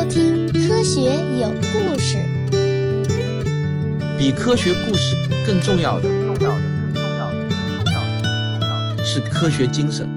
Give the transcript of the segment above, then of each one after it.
收听《科学有故事》。比科学故事更重要的，重要的，更重要的，更重要的，更重要的是科学精神。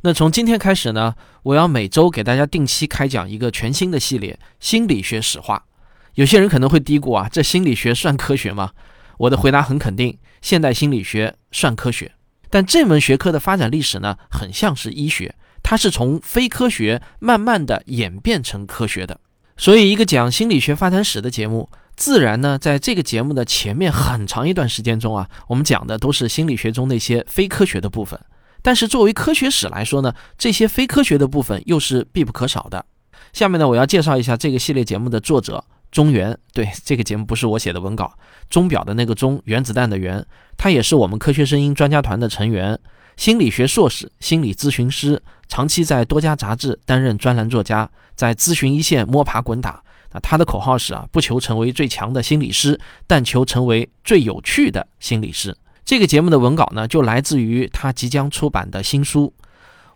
那从今天开始呢，我要每周给大家定期开讲一个全新的系列——心理学史话。有些人可能会嘀咕啊，这心理学算科学吗？我的回答很肯定，现代心理学算科学。但这门学科的发展历史呢，很像是医学，它是从非科学慢慢的演变成科学的。所以，一个讲心理学发展史的节目，自然呢，在这个节目的前面很长一段时间中啊，我们讲的都是心理学中那些非科学的部分。但是作为科学史来说呢，这些非科学的部分又是必不可少的。下面呢，我要介绍一下这个系列节目的作者中原。对，这个节目不是我写的文稿，钟表的那个钟，原子弹的原。他也是我们科学声音专家团的成员，心理学硕士，心理咨询师，长期在多家杂志担任专栏作家，在咨询一线摸爬滚打。那他的口号是啊，不求成为最强的心理师，但求成为最有趣的心理师。这个节目的文稿呢，就来自于他即将出版的新书。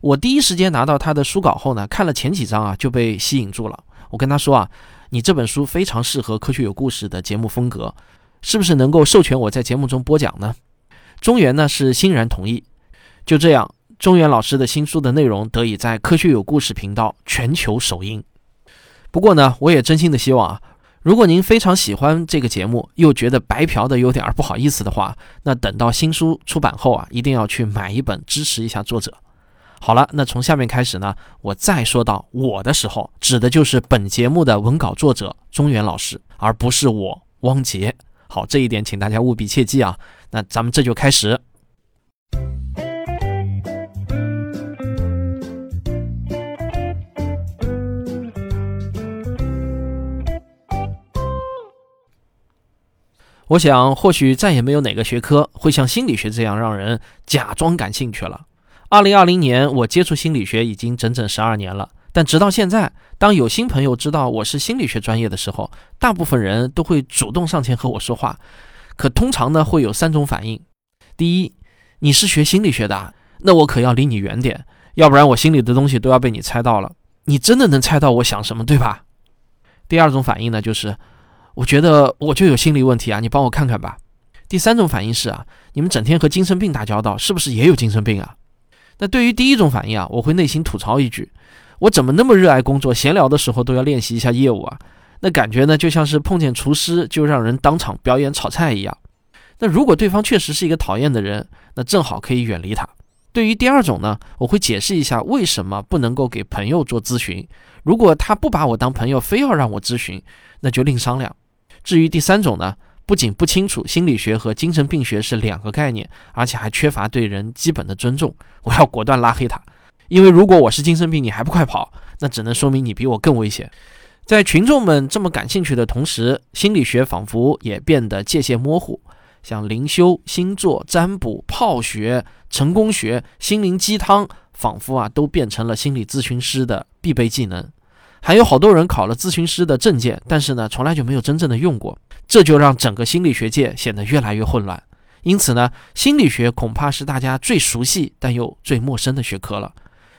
我第一时间拿到他的书稿后呢，看了前几章啊，就被吸引住了。我跟他说啊，你这本书非常适合科学有故事的节目风格，是不是能够授权我在节目中播讲呢？中原呢是欣然同意。就这样，中原老师的新书的内容得以在科学有故事频道全球首映。不过呢，我也真心的希望啊。如果您非常喜欢这个节目，又觉得白嫖的有点不好意思的话，那等到新书出版后啊，一定要去买一本支持一下作者。好了，那从下面开始呢，我再说到我的时候，指的就是本节目的文稿作者中原老师，而不是我汪杰。好，这一点请大家务必切记啊。那咱们这就开始。我想，或许再也没有哪个学科会像心理学这样让人假装感兴趣了。二零二零年，我接触心理学已经整整十二年了，但直到现在，当有新朋友知道我是心理学专业的时候，大部分人都会主动上前和我说话。可通常呢，会有三种反应：第一，你是学心理学的，那我可要离你远点，要不然我心里的东西都要被你猜到了。你真的能猜到我想什么，对吧？第二种反应呢，就是。我觉得我就有心理问题啊，你帮我看看吧。第三种反应是啊，你们整天和精神病打交道，是不是也有精神病啊？那对于第一种反应啊，我会内心吐槽一句：我怎么那么热爱工作，闲聊的时候都要练习一下业务啊？那感觉呢，就像是碰见厨师就让人当场表演炒菜一样。那如果对方确实是一个讨厌的人，那正好可以远离他。对于第二种呢，我会解释一下为什么不能够给朋友做咨询。如果他不把我当朋友，非要让我咨询，那就另商量。至于第三种呢，不仅不清楚心理学和精神病学是两个概念，而且还缺乏对人基本的尊重，我要果断拉黑他。因为如果我是精神病，你还不快跑，那只能说明你比我更危险。在群众们这么感兴趣的同时，心理学仿佛也变得界限模糊，像灵修、星座、占卜、泡学、成功学、心灵鸡汤，仿佛啊都变成了心理咨询师的必备技能。还有好多人考了咨询师的证件，但是呢，从来就没有真正的用过，这就让整个心理学界显得越来越混乱。因此呢，心理学恐怕是大家最熟悉但又最陌生的学科了。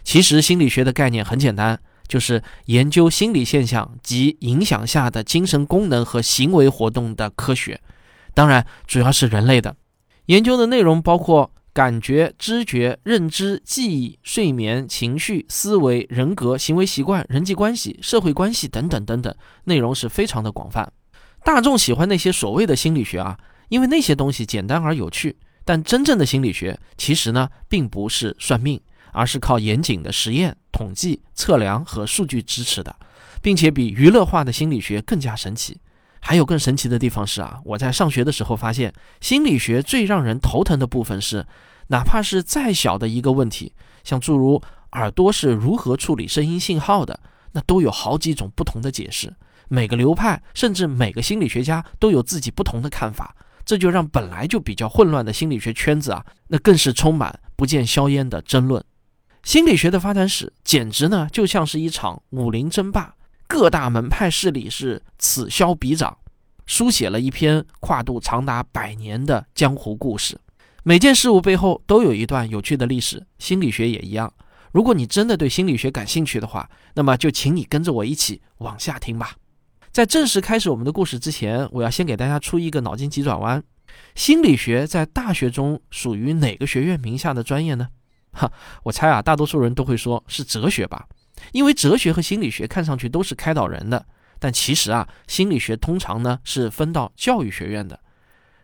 其实，心理学的概念很简单，就是研究心理现象及影响下的精神功能和行为活动的科学。当然，主要是人类的研究的内容包括。感觉、知觉、认知、记忆、睡眠、情绪、思维、人格、行为习惯、人际关系、社会关系等等等等，内容是非常的广泛。大众喜欢那些所谓的心理学啊，因为那些东西简单而有趣。但真正的心理学其实呢，并不是算命，而是靠严谨的实验、统计、测量和数据支持的，并且比娱乐化的心理学更加神奇。还有更神奇的地方是啊，我在上学的时候发现，心理学最让人头疼的部分是，哪怕是再小的一个问题，像诸如耳朵是如何处理声音信号的，那都有好几种不同的解释。每个流派甚至每个心理学家都有自己不同的看法，这就让本来就比较混乱的心理学圈子啊，那更是充满不见硝烟的争论。心理学的发展史简直呢，就像是一场武林争霸。各大门派势力是此消彼长，书写了一篇跨度长达百年的江湖故事。每件事物背后都有一段有趣的历史，心理学也一样。如果你真的对心理学感兴趣的话，那么就请你跟着我一起往下听吧。在正式开始我们的故事之前，我要先给大家出一个脑筋急转弯：心理学在大学中属于哪个学院名下的专业呢？哈，我猜啊，大多数人都会说是哲学吧，因为哲学和心理学看上去都是开导人的。但其实啊，心理学通常呢是分到教育学院的。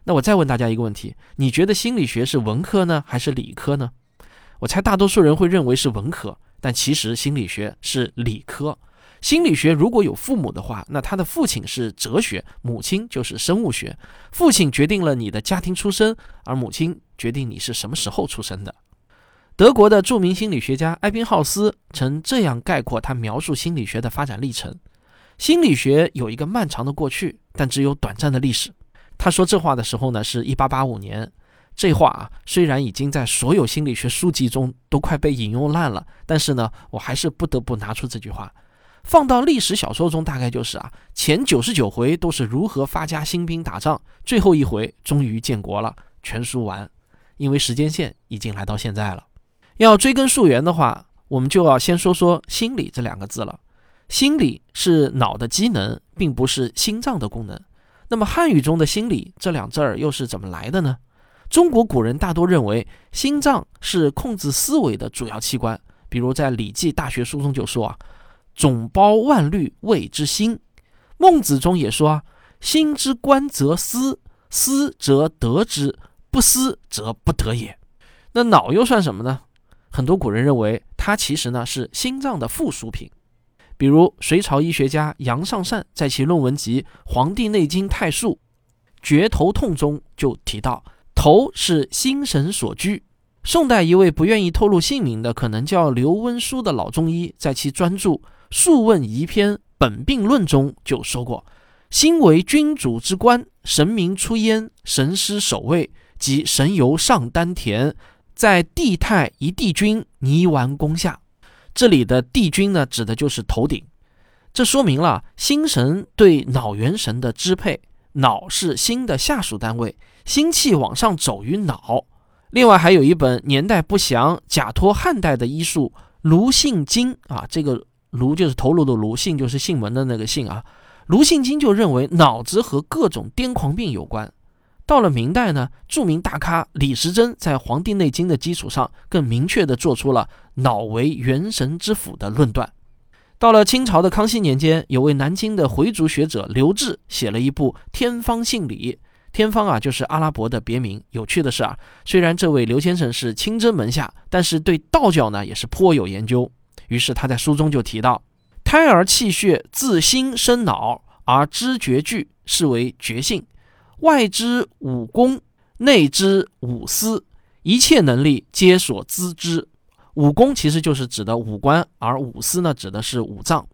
那我再问大家一个问题：你觉得心理学是文科呢，还是理科呢？我猜大多数人会认为是文科，但其实心理学是理科。心理学如果有父母的话，那他的父亲是哲学，母亲就是生物学。父亲决定了你的家庭出身，而母亲决定你是什么时候出生的。德国的著名心理学家埃宾浩斯曾这样概括他描述心理学的发展历程。心理学有一个漫长的过去，但只有短暂的历史。他说这话的时候呢，是一八八五年。这话啊，虽然已经在所有心理学书籍中都快被引用烂了，但是呢，我还是不得不拿出这句话，放到历史小说中，大概就是啊，前九十九回都是如何发家兴兵打仗，最后一回终于建国了，全书完。因为时间线已经来到现在了，要追根溯源的话，我们就要先说说“心理”这两个字了。心理是脑的机能，并不是心脏的功能。那么汉语中的“心理”这两字儿又是怎么来的呢？中国古人大多认为心脏是控制思维的主要器官，比如在《礼记·大学》书中就说啊：“总包万虑，谓之心。”孟子中也说啊：“心之官则思，思则得之，不思则不得也。”那脑又算什么呢？很多古人认为它其实呢是心脏的附属品。比如隋朝医学家杨尚善在其论文集《黄帝内经太素绝头痛》中就提到，头是心神所居。宋代一位不愿意透露姓名的，可能叫刘温书的老中医，在其专著《素问遗篇本病论》中就说过：“心为君主之官，神明出焉，神师守卫，即神游上丹田，在地太一帝君泥丸宫下。”这里的帝君呢，指的就是头顶。这说明了心神对脑元神的支配，脑是心的下属单位，心气往上走于脑。另外还有一本年代不详、假托汉代的医术《卢信经》啊，这个卢就是头颅的卢，信就是姓门的那个姓啊。卢信经就认为脑子和各种癫狂病有关。到了明代呢，著名大咖李时珍在《黄帝内经》的基础上，更明确地做出了“脑为元神之府”的论断。到了清朝的康熙年间，有位南京的回族学者刘志写了一部《天方信理》。天方啊，就是阿拉伯的别名。有趣的是啊，虽然这位刘先生是清真门下，但是对道教呢也是颇有研究。于是他在书中就提到：“胎儿气血自心生脑，而知觉具，是为觉性。”外之五功，内之五思，一切能力皆所资之。五功其实就是指的五官，而五思呢，指的是五脏。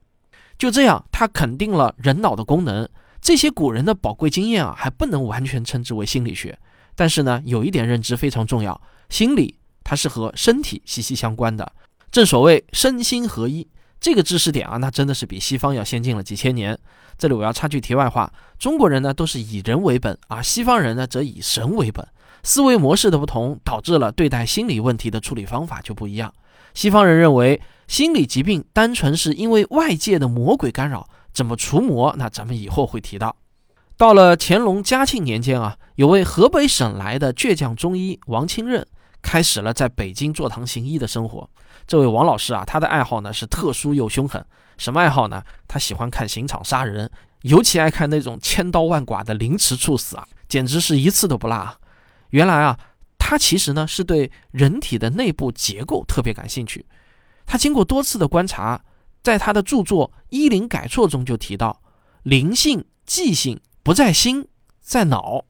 就这样，他肯定了人脑的功能。这些古人的宝贵经验啊，还不能完全称之为心理学。但是呢，有一点认知非常重要：心理它是和身体息息相关的。正所谓身心合一。这个知识点啊，那真的是比西方要先进了几千年。这里我要插句题外话：中国人呢都是以人为本，而西方人呢则以神为本。思维模式的不同，导致了对待心理问题的处理方法就不一样。西方人认为心理疾病单纯是因为外界的魔鬼干扰，怎么除魔？那咱们以后会提到。到了乾隆嘉庆年间啊，有位河北省来的倔强中医王清任，开始了在北京坐堂行医的生活。这位王老师啊，他的爱好呢是特殊又凶狠。什么爱好呢？他喜欢看刑场杀人，尤其爱看那种千刀万剐的凌迟处死啊，简直是一次都不落。原来啊，他其实呢是对人体的内部结构特别感兴趣。他经过多次的观察，在他的著作《医灵改错》中就提到，灵性、记性不在心，在脑。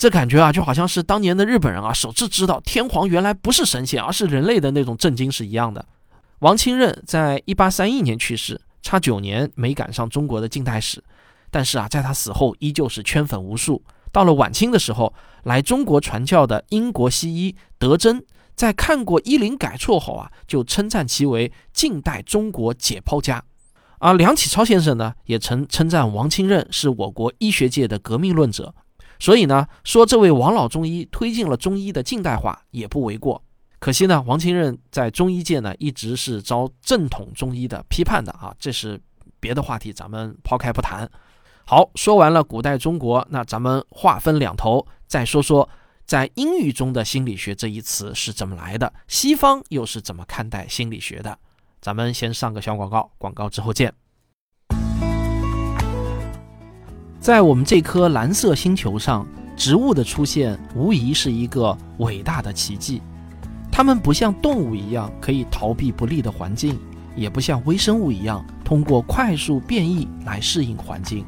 这感觉啊，就好像是当年的日本人啊，首次知道天皇原来不是神仙，而是人类的那种震惊是一样的。王清任在一八三一年去世，差九年没赶上中国的近代史，但是啊，在他死后依旧是圈粉无数。到了晚清的时候，来中国传教的英国西医德珍，在看过《医林改错》后啊，就称赞其为近代中国解剖家。而梁启超先生呢，也曾称赞王清任是我国医学界的革命论者。所以呢，说这位王老中医推进了中医的近代化也不为过。可惜呢，王清任在中医界呢一直是遭正统中医的批判的啊，这是别的话题，咱们抛开不谈。好，说完了古代中国，那咱们话分两头，再说说在英语中的心理学这一词是怎么来的，西方又是怎么看待心理学的。咱们先上个小广告，广告之后见。在我们这颗蓝色星球上，植物的出现无疑是一个伟大的奇迹。它们不像动物一样可以逃避不利的环境，也不像微生物一样通过快速变异来适应环境。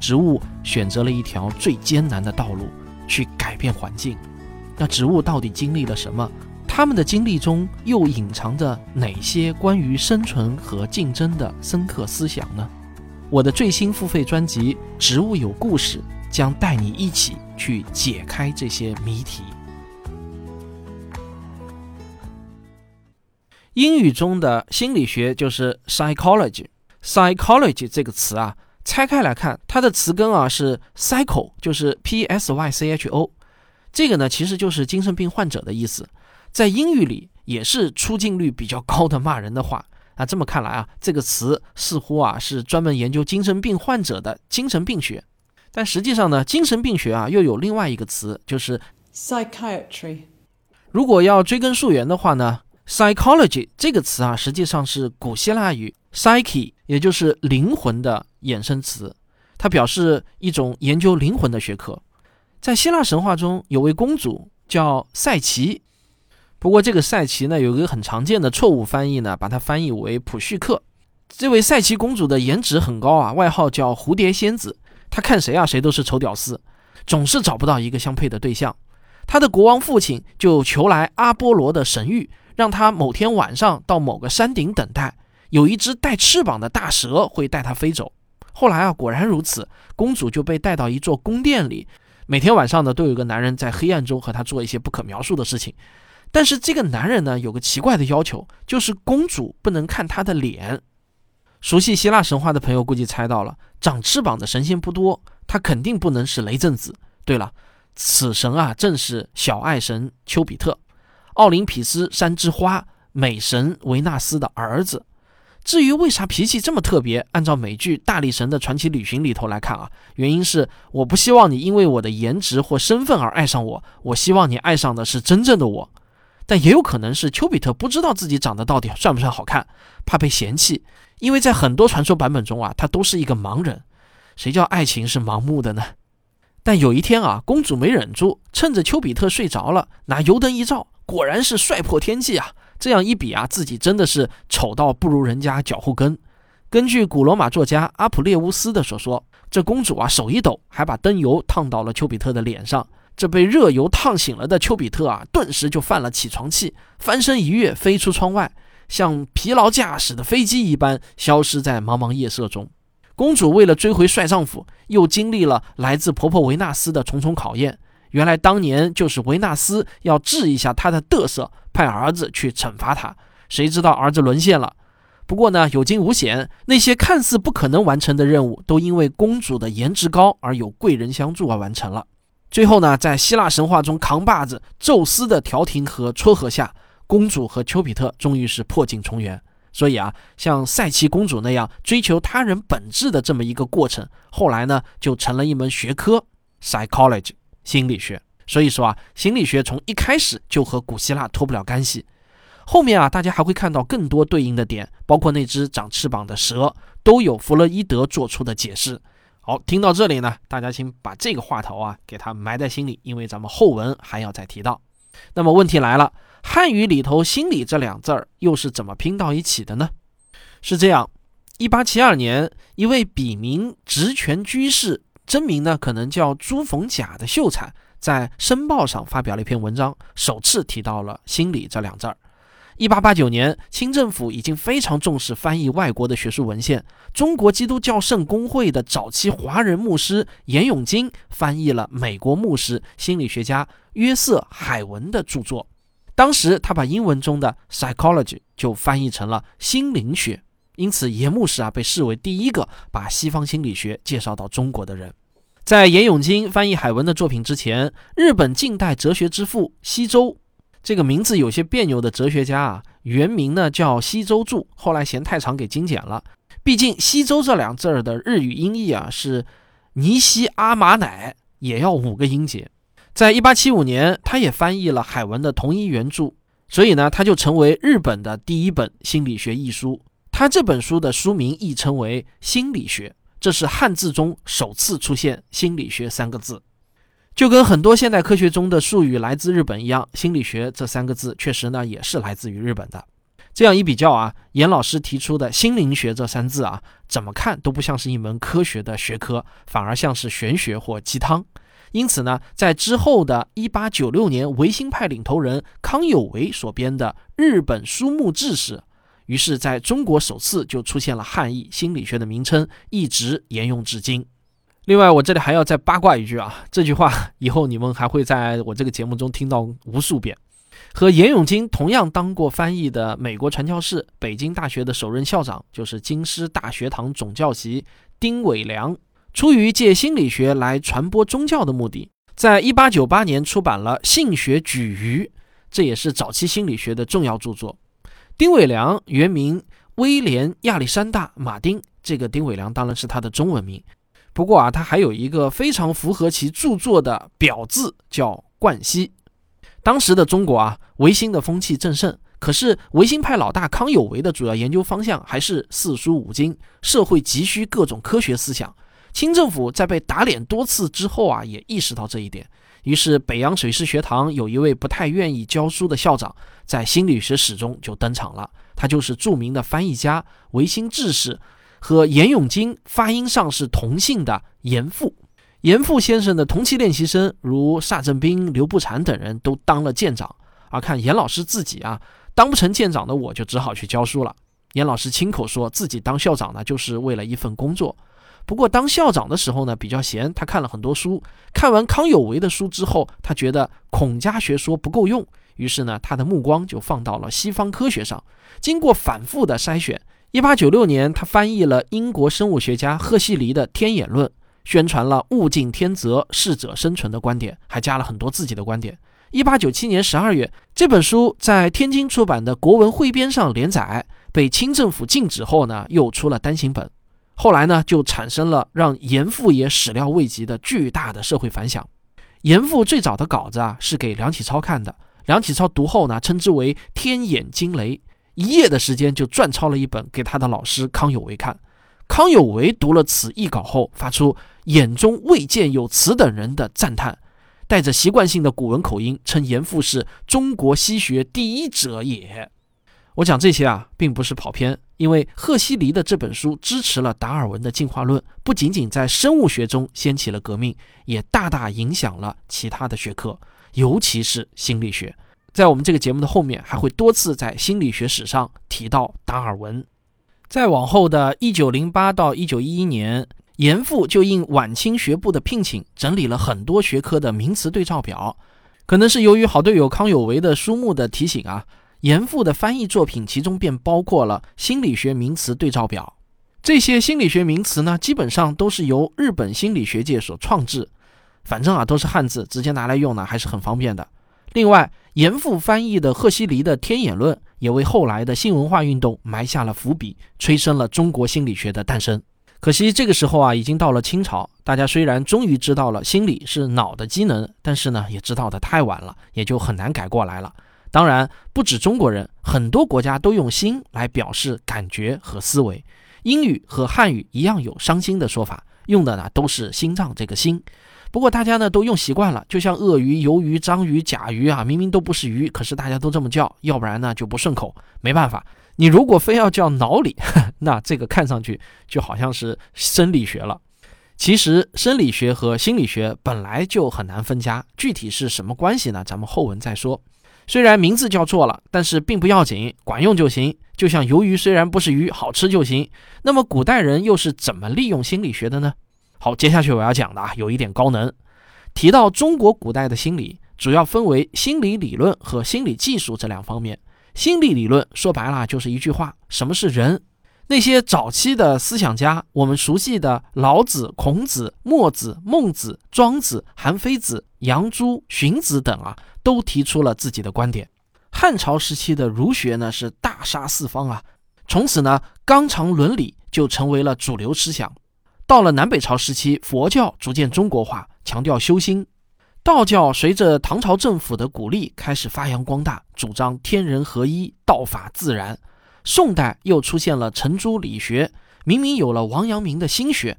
植物选择了一条最艰难的道路去改变环境。那植物到底经历了什么？它们的经历中又隐藏着哪些关于生存和竞争的深刻思想呢？我的最新付费专辑《植物有故事》将带你一起去解开这些谜题。英语中的心理学就是 psychology。psychology 这个词啊，拆开来看，它的词根啊是 psycho，就是 p s y c h o。这个呢，其实就是精神病患者的意思，在英语里也是出镜率比较高的骂人的话。那这么看来啊，这个词似乎啊是专门研究精神病患者的精神病学，但实际上呢，精神病学啊又有另外一个词，就是 psychiatry。如果要追根溯源的话呢，psychology 这个词啊实际上是古希腊语 psyche，也就是灵魂的衍生词，它表示一种研究灵魂的学科。在希腊神话中有位公主叫赛琪。不过这个赛琪呢，有一个很常见的错误翻译呢，把它翻译为普绪克。这位赛琪公主的颜值很高啊，外号叫蝴蝶仙子。她看谁啊，谁都是丑屌丝，总是找不到一个相配的对象。她的国王父亲就求来阿波罗的神谕，让她某天晚上到某个山顶等待，有一只带翅膀的大蛇会带她飞走。后来啊，果然如此，公主就被带到一座宫殿里，每天晚上呢，都有个男人在黑暗中和她做一些不可描述的事情。但是这个男人呢，有个奇怪的要求，就是公主不能看他的脸。熟悉希腊神话的朋友估计猜到了，长翅膀的神仙不多，他肯定不能是雷震子。对了，此神啊，正是小爱神丘比特，奥林匹斯山之花，美神维纳斯的儿子。至于为啥脾气这么特别，按照美剧《大力神的传奇旅行》里头来看啊，原因是我不希望你因为我的颜值或身份而爱上我，我希望你爱上的是真正的我。但也有可能是丘比特不知道自己长得到底算不算好看，怕被嫌弃，因为在很多传说版本中啊，他都是一个盲人。谁叫爱情是盲目的呢？但有一天啊，公主没忍住，趁着丘比特睡着了，拿油灯一照，果然是帅破天际啊！这样一比啊，自己真的是丑到不如人家脚后跟。根据古罗马作家阿普列乌斯的所说，这公主啊手一抖，还把灯油烫到了丘比特的脸上。这被热油烫醒了的丘比特啊，顿时就犯了起床气，翻身一跃，飞出窗外，像疲劳驾驶的飞机一般，消失在茫茫夜色中。公主为了追回帅丈夫，又经历了来自婆婆维纳斯的重重考验。原来当年就是维纳斯要治一下她的得瑟，派儿子去惩罚她。谁知道儿子沦陷了。不过呢，有惊无险，那些看似不可能完成的任务，都因为公主的颜值高而有贵人相助而完成了。最后呢，在希腊神话中扛把子宙斯的调停和撮合下，公主和丘比特终于是破镜重圆。所以啊，像赛琪公主那样追求他人本质的这么一个过程，后来呢就成了一门学科，psychology 心理学。所以说啊，心理学从一开始就和古希腊脱不了干系。后面啊，大家还会看到更多对应的点，包括那只长翅膀的蛇，都有弗洛伊德做出的解释。好，听到这里呢，大家请把这个话头啊给它埋在心里，因为咱们后文还要再提到。那么问题来了，汉语里头“心理”这两字儿又是怎么拼到一起的呢？是这样，一八七二年，一位笔名职权居士，真名呢可能叫朱逢甲的秀才，在《申报》上发表了一篇文章，首次提到了“心理”这两字儿。一八八九年，清政府已经非常重视翻译外国的学术文献。中国基督教圣公会的早期华人牧师严永金翻译了美国牧师、心理学家约瑟海文的著作。当时他把英文中的 psychology 就翻译成了心灵学，因此严牧师啊被视为第一个把西方心理学介绍到中国的人。在严永金翻译海文的作品之前，日本近代哲学之父西周。这个名字有些别扭的哲学家啊，原名呢叫西周柱，后来嫌太长给精简了。毕竟西周这两字儿的日语音译啊是尼西阿玛乃，也要五个音节。在一八七五年，他也翻译了海文的同一原著，所以呢，他就成为日本的第一本心理学译书。他这本书的书名亦称为《心理学》，这是汉字中首次出现“心理学”三个字。就跟很多现代科学中的术语来自日本一样，心理学这三个字确实呢也是来自于日本的。这样一比较啊，严老师提出的心灵学这三字啊，怎么看都不像是一门科学的学科，反而像是玄学或鸡汤。因此呢，在之后的1896年，维新派领头人康有为所编的《日本书目志》时，于是在中国首次就出现了汉译心理学的名称，一直沿用至今。另外，我这里还要再八卦一句啊，这句话以后你们还会在我这个节目中听到无数遍。和严永金同样当过翻译的美国传教士、北京大学的首任校长，就是京师大学堂总教习丁伟良，出于借心理学来传播宗教的目的，在一八九八年出版了《性学举隅》，这也是早期心理学的重要著作。丁伟良原名威廉亚历山大马丁，这个丁伟良当然是他的中文名。不过啊，他还有一个非常符合其著作的表字，叫冠希。当时的中国啊，维新的风气正盛，可是维新派老大康有为的主要研究方向还是四书五经，社会急需各种科学思想。清政府在被打脸多次之后啊，也意识到这一点，于是北洋水师学堂有一位不太愿意教书的校长，在心理学史中就登场了，他就是著名的翻译家、维新志士。和严永金发音上是同姓的严复，严复先生的同期练习生如萨正斌、刘步蟾等人都当了舰长，而看严老师自己啊，当不成舰长的我就只好去教书了。严老师亲口说自己当校长呢，就是为了一份工作。不过当校长的时候呢，比较闲，他看了很多书。看完康有为的书之后，他觉得孔家学说不够用，于是呢，他的目光就放到了西方科学上。经过反复的筛选。一八九六年，他翻译了英国生物学家赫胥黎的《天演论》，宣传了“物竞天择，适者生存”的观点，还加了很多自己的观点。一八九七年十二月，这本书在天津出版的《国文汇编》上连载，被清政府禁止后呢，又出了单行本。后来呢，就产生了让严复也始料未及的巨大的社会反响。严复最早的稿子啊，是给梁启超看的，梁启超读后呢，称之为“天眼惊雷”。一夜的时间就撰抄了一本给他的老师康有为看，康有为读了此译稿后，发出眼中未见有此等人的赞叹，带着习惯性的古文口音，称严复是中国西学第一者也。我讲这些啊，并不是跑偏，因为赫胥黎的这本书支持了达尔文的进化论，不仅仅在生物学中掀起了革命，也大大影响了其他的学科，尤其是心理学。在我们这个节目的后面，还会多次在心理学史上提到达尔文。再往后的一九零八到一九一一年，严复就应晚清学部的聘请，整理了很多学科的名词对照表。可能是由于好队友康有为的书目的提醒啊，严复的翻译作品其中便包括了心理学名词对照表。这些心理学名词呢，基本上都是由日本心理学界所创制，反正啊都是汉字，直接拿来用呢还是很方便的。另外，严复翻译的赫胥黎的《天演论》也为后来的新文化运动埋下了伏笔，催生了中国心理学的诞生。可惜这个时候啊，已经到了清朝，大家虽然终于知道了心理是脑的机能，但是呢，也知道的太晚了，也就很难改过来了。当然，不止中国人，很多国家都用心来表示感觉和思维。英语和汉语一样有伤心的说法，用的呢都是心脏这个心。不过大家呢都用习惯了，就像鳄鱼、鱿鱼、章鱼、甲鱼啊，明明都不是鱼，可是大家都这么叫，要不然呢就不顺口。没办法，你如果非要叫脑里，那这个看上去就好像是生理学了。其实生理学和心理学本来就很难分家，具体是什么关系呢？咱们后文再说。虽然名字叫错了，但是并不要紧，管用就行。就像鱿鱼虽然不是鱼，好吃就行。那么古代人又是怎么利用心理学的呢？好，接下去我要讲的啊，有一点高能。提到中国古代的心理，主要分为心理理论和心理技术这两方面。心理理论说白了就是一句话：什么是人？那些早期的思想家，我们熟悉的老子、孔子、墨子、孟子、庄子、韩非子、杨朱、荀子等啊，都提出了自己的观点。汉朝时期的儒学呢是大杀四方啊，从此呢纲常伦理就成为了主流思想。到了南北朝时期，佛教逐渐中国化，强调修心；道教随着唐朝政府的鼓励开始发扬光大，主张天人合一、道法自然。宋代又出现了程朱理学，明明有了王阳明的心学。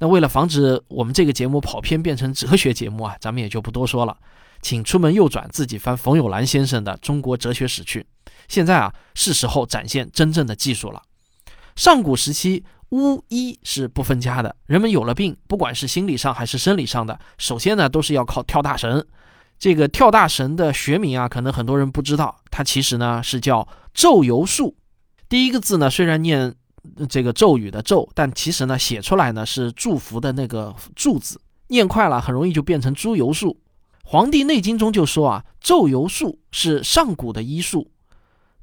那为了防止我们这个节目跑偏变成哲学节目啊，咱们也就不多说了，请出门右转，自己翻冯友兰先生的《中国哲学史》去。现在啊，是时候展现真正的技术了。上古时期，巫医是不分家的，人们有了病，不管是心理上还是生理上的，首先呢都是要靠跳大神。这个跳大神的学名啊，可能很多人不知道，它其实呢是叫咒游术。第一个字呢虽然念。这个咒语的咒，但其实呢，写出来呢是祝福的那个祝字，念快了很容易就变成猪油术。《黄帝内经》中就说啊，咒游术是上古的医术，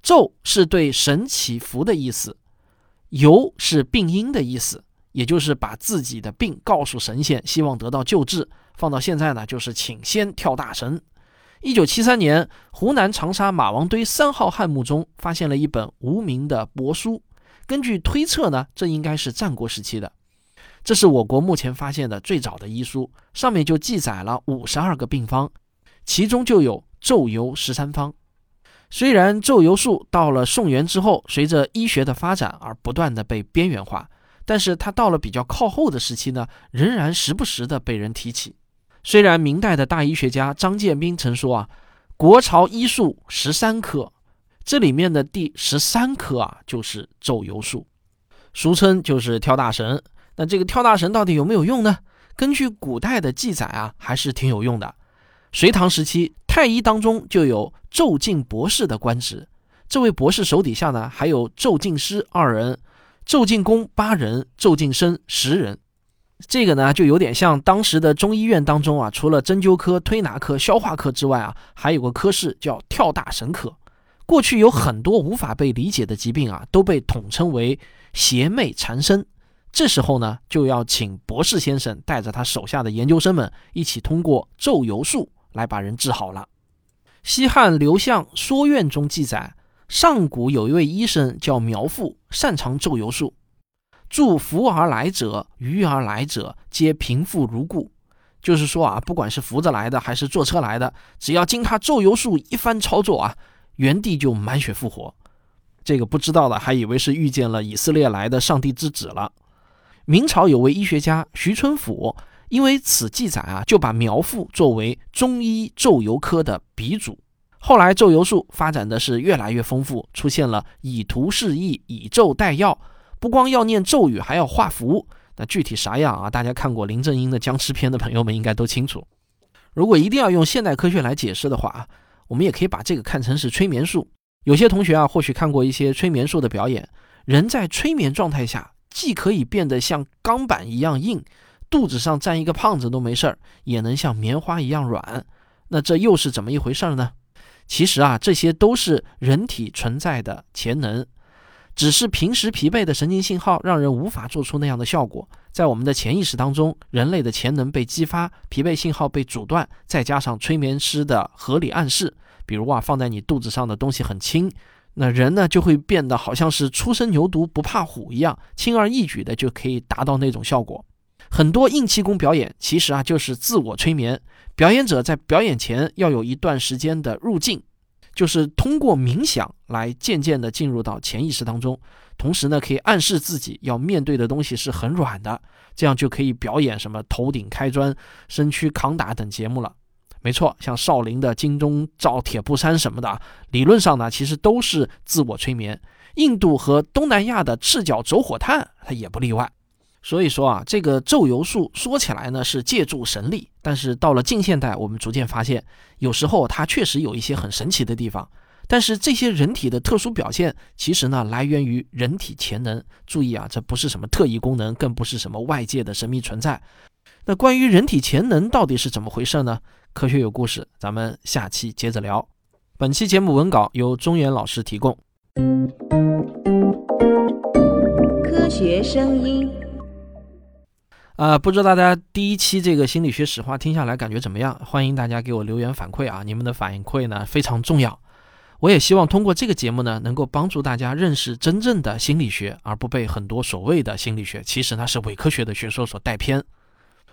咒是对神祈福的意思，油是病因的意思，也就是把自己的病告诉神仙，希望得到救治。放到现在呢，就是请仙跳大神。一九七三年，湖南长沙马王堆三号汉墓中发现了一本无名的帛书。根据推测呢，这应该是战国时期的。这是我国目前发现的最早的医书，上面就记载了五十二个病方，其中就有咒油十三方。虽然咒游术到了宋元之后，随着医学的发展而不断的被边缘化，但是它到了比较靠后的时期呢，仍然时不时的被人提起。虽然明代的大医学家张建斌曾说啊，国朝医术十三科。这里面的第十三科啊，就是咒游术，俗称就是跳大神。那这个跳大神到底有没有用呢？根据古代的记载啊，还是挺有用的。隋唐时期，太医当中就有咒镜博士的官职，这位博士手底下呢，还有咒镜师二人，咒镜工八人，咒镜生十人。这个呢，就有点像当时的中医院当中啊，除了针灸科、推拿科、消化科之外啊，还有个科室叫跳大神科。过去有很多无法被理解的疾病啊，都被统称为邪魅缠身。这时候呢，就要请博士先生带着他手下的研究生们一起通过咒游术来把人治好了。西汉刘向《说院》中记载，上古有一位医生叫苗阜，擅长咒游术，助扶而来者、鱼而来者，皆平复如故。就是说啊，不管是扶着来的还是坐车来的，只要经他咒游术一番操作啊。原地就满血复活，这个不知道的还以为是遇见了以色列来的上帝之子了。明朝有位医学家徐春甫，因为此记载啊，就把苗阜作为中医咒游科的鼻祖。后来咒游术发展的是越来越丰富，出现了以图示意、以咒代药，不光要念咒语，还要画符。那具体啥样啊？大家看过林正英的僵尸片的朋友们应该都清楚。如果一定要用现代科学来解释的话啊，我们也可以把这个看成是催眠术。有些同学啊，或许看过一些催眠术的表演，人在催眠状态下，既可以变得像钢板一样硬，肚子上站一个胖子都没事儿，也能像棉花一样软。那这又是怎么一回事呢？其实啊，这些都是人体存在的潜能。只是平时疲惫的神经信号让人无法做出那样的效果，在我们的潜意识当中，人类的潜能被激发，疲惫信号被阻断，再加上催眠师的合理暗示，比如啊，放在你肚子上的东西很轻，那人呢就会变得好像是初生牛犊不怕虎一样，轻而易举的就可以达到那种效果。很多硬气功表演其实啊就是自我催眠，表演者在表演前要有一段时间的入境。就是通过冥想来渐渐地进入到潜意识当中，同时呢，可以暗示自己要面对的东西是很软的，这样就可以表演什么头顶开砖、身躯扛打等节目了。没错，像少林的金钟罩铁布衫什么的，理论上呢，其实都是自我催眠。印度和东南亚的赤脚走火炭，它也不例外。所以说啊，这个咒游术说起来呢是借助神力，但是到了近现代，我们逐渐发现，有时候它确实有一些很神奇的地方。但是这些人体的特殊表现，其实呢来源于人体潜能。注意啊，这不是什么特异功能，更不是什么外界的神秘存在。那关于人体潜能到底是怎么回事呢？科学有故事，咱们下期接着聊。本期节目文稿由中原老师提供。科学声音。啊，不知道大家第一期这个心理学史话听下来感觉怎么样？欢迎大家给我留言反馈啊！你们的反馈呢非常重要。我也希望通过这个节目呢，能够帮助大家认识真正的心理学，而不被很多所谓的心理学，其实呢是伪科学的学说所带偏。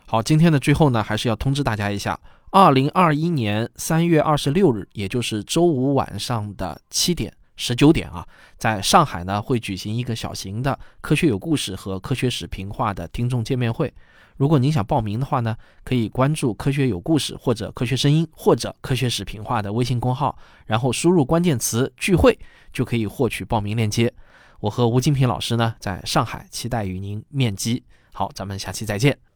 好，今天的最后呢，还是要通知大家一下，二零二一年三月二十六日，也就是周五晚上的七点十九点啊，在上海呢会举行一个小型的科学有故事和科学史评话的听众见面会。如果您想报名的话呢，可以关注“科学有故事”或者“科学声音”或者“科学史评话”的微信公号，然后输入关键词“聚会”，就可以获取报名链接。我和吴金平老师呢，在上海期待与您面基。好，咱们下期再见。